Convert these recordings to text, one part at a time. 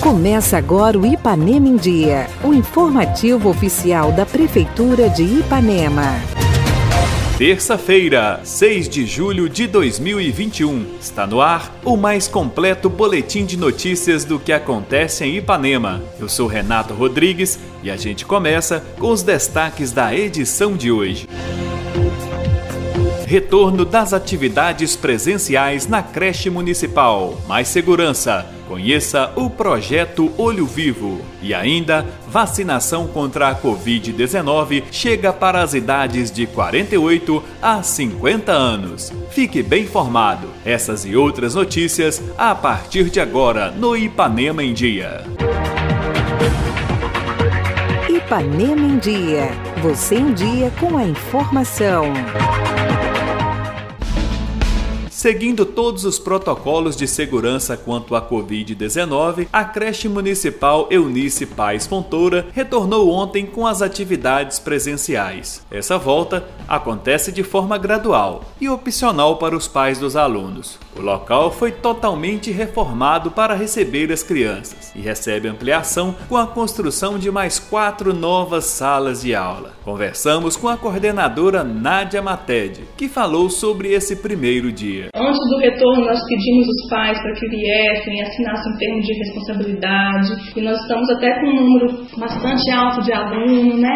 Começa agora o Ipanema em Dia, o informativo oficial da Prefeitura de Ipanema. Terça-feira, 6 de julho de 2021. Está no ar o mais completo boletim de notícias do que acontece em Ipanema. Eu sou Renato Rodrigues e a gente começa com os destaques da edição de hoje. Retorno das atividades presenciais na creche municipal. Mais segurança. Conheça o projeto Olho Vivo. E ainda, vacinação contra a Covid-19 chega para as idades de 48 a 50 anos. Fique bem informado. Essas e outras notícias a partir de agora no Ipanema em Dia. Ipanema em Dia. Você em dia com a informação. Seguindo todos os protocolos de segurança quanto à Covid-19, a creche municipal Eunice Paz Fontoura retornou ontem com as atividades presenciais. Essa volta acontece de forma gradual e opcional para os pais dos alunos. O local foi totalmente reformado para receber as crianças e recebe ampliação com a construção de mais quatro novas salas de aula. Conversamos com a coordenadora Nádia Mated, que falou sobre esse primeiro dia. Antes do retorno, nós pedimos os pais para que viessem, assinassem um termo de responsabilidade. E nós estamos até com um número bastante alto de alunos, né?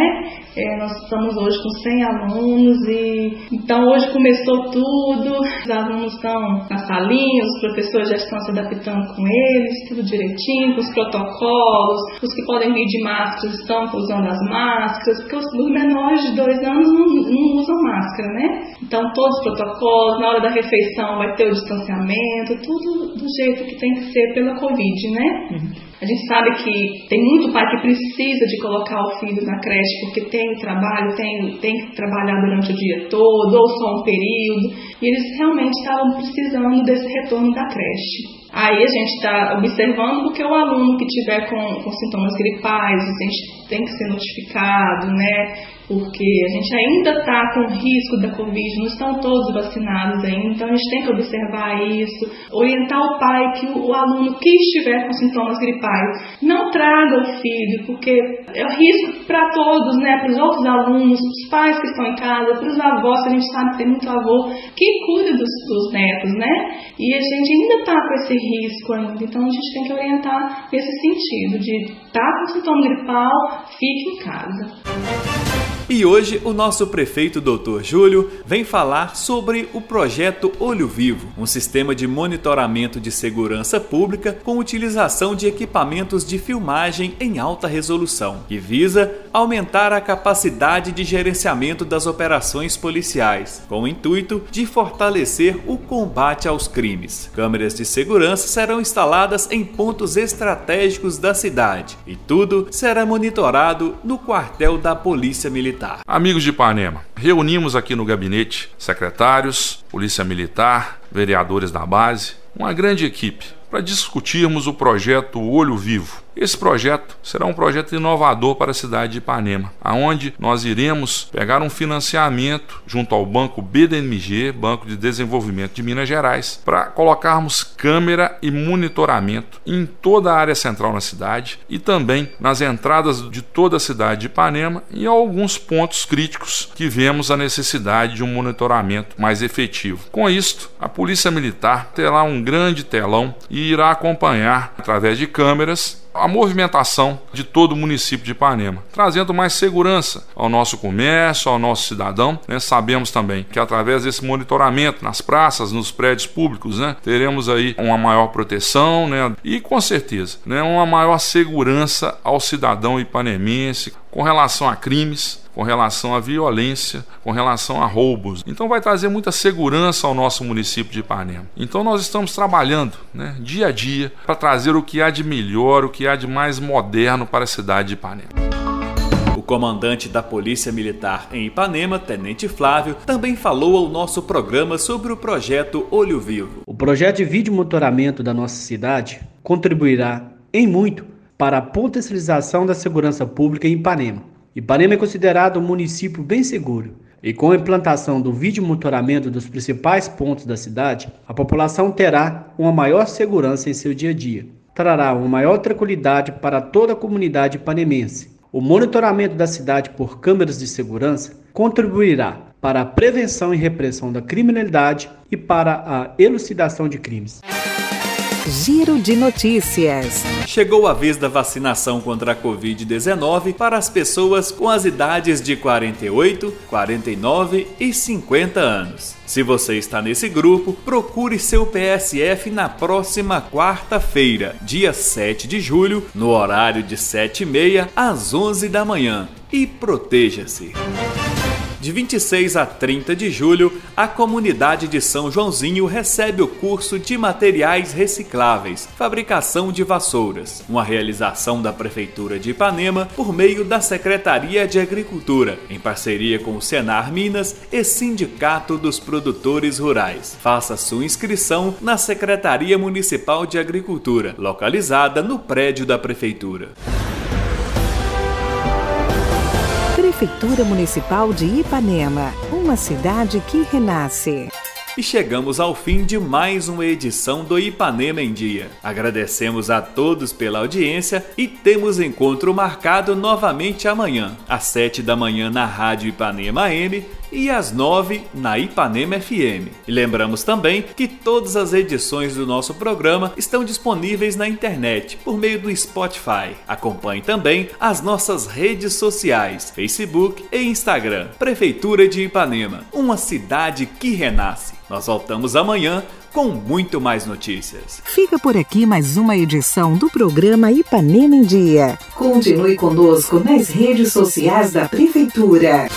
É, nós estamos hoje com 100 alunos e então hoje começou tudo. Os alunos estão na salinha, os professores já estão se adaptando com eles, tudo direitinho, com os protocolos. Os que podem vir de máscara estão usando as máscaras, porque os menores de dois anos não, não usam máscara, né? Então todos os protocolos, na hora da refeição vai ter o distanciamento, tudo do jeito que tem que ser pela Covid, né? Uhum. A gente sabe que tem muito pai que precisa de colocar o filho na creche porque tem trabalho, tem, tem que trabalhar durante o dia todo ou só um período, e eles realmente estavam precisando desse retorno da creche. Aí a gente está observando porque o aluno que tiver com, com sintomas gripais, a gente tem que ser notificado, né? Porque a gente ainda está com risco da Covid, não estão todos vacinados ainda, então a gente tem que observar isso, orientar o pai que o, aluno que estiver com sintomas gripais não traga o filho, porque é o risco para todos, né, para os outros alunos, para os pais que estão em casa, para os avós, a gente sabe que tem muito avô que cuida dos, dos netos, né, e a gente ainda está com esse risco ainda, então a gente tem que orientar nesse sentido, de tá com sintoma gripal, fique em casa. E hoje o nosso prefeito Dr. Júlio vem falar sobre o projeto Olho Vivo, um sistema de monitoramento de segurança pública com utilização de equipamentos de filmagem em alta resolução, que visa aumentar a capacidade de gerenciamento das operações policiais, com o intuito de fortalecer o combate aos crimes. Câmeras de segurança serão instaladas em pontos estratégicos da cidade e tudo será monitorado no quartel da Polícia Militar militar. Amigos de Ipanema, reunimos aqui no gabinete secretários, polícia militar, vereadores da base, uma grande equipe para discutirmos o projeto Olho Vivo esse projeto será um projeto inovador para a cidade de Ipanema, aonde nós iremos pegar um financiamento junto ao Banco BDMG, Banco de Desenvolvimento de Minas Gerais, para colocarmos câmera e monitoramento em toda a área central na cidade e também nas entradas de toda a cidade de Ipanema e alguns pontos críticos que vemos a necessidade de um monitoramento mais efetivo. Com isto, a Polícia Militar terá um grande telão irá acompanhar através de câmeras a movimentação de todo o município de Ipanema, trazendo mais segurança ao nosso comércio, ao nosso cidadão. Né? Sabemos também que através desse monitoramento nas praças, nos prédios públicos, né? teremos aí uma maior proteção né? e com certeza né? uma maior segurança ao cidadão ipanemense com relação a crimes, com relação à violência, com relação a roubos. Então vai trazer muita segurança ao nosso município de Ipanema. Então nós estamos trabalhando né, dia a dia para trazer o que há de melhor, o que há de mais moderno para a cidade de Ipanema. O comandante da Polícia Militar em Ipanema, Tenente Flávio, também falou ao nosso programa sobre o projeto Olho Vivo. O projeto de vídeo monitoramento da nossa cidade contribuirá em muito para a potencialização da segurança pública em Ipanema Ipanema é considerado um município bem seguro E com a implantação do vídeo monitoramento dos principais pontos da cidade, a população terá uma maior segurança em seu dia a dia. Trará uma maior tranquilidade para toda a comunidade panemense. O monitoramento da cidade por câmeras de segurança contribuirá para a prevenção e repressão da criminalidade e para a elucidação de crimes. Giro de notícias. Chegou a vez da vacinação contra a Covid-19 para as pessoas com as idades de 48, 49 e 50 anos. Se você está nesse grupo, procure seu PSF na próxima quarta-feira, dia 7 de julho, no horário de 7h30 às 11 da manhã. E proteja-se. De 26 a 30 de julho, a comunidade de São Joãozinho recebe o curso de materiais recicláveis, fabricação de vassouras, uma realização da Prefeitura de Ipanema por meio da Secretaria de Agricultura, em parceria com o Senar Minas e Sindicato dos Produtores Rurais. Faça sua inscrição na Secretaria Municipal de Agricultura, localizada no prédio da Prefeitura. Prefeitura Municipal de Ipanema, uma cidade que renasce. E chegamos ao fim de mais uma edição do Ipanema em Dia. Agradecemos a todos pela audiência e temos encontro marcado novamente amanhã, às 7 da manhã na Rádio Ipanema M e às 9 na Ipanema FM. E lembramos também que todas as edições do nosso programa estão disponíveis na internet por meio do Spotify. Acompanhe também as nossas redes sociais, Facebook e Instagram. Prefeitura de Ipanema, uma cidade que renasce. Nós voltamos amanhã com muito mais notícias. Fica por aqui mais uma edição do programa Ipanema em Dia. Continue conosco nas redes sociais da Prefeitura.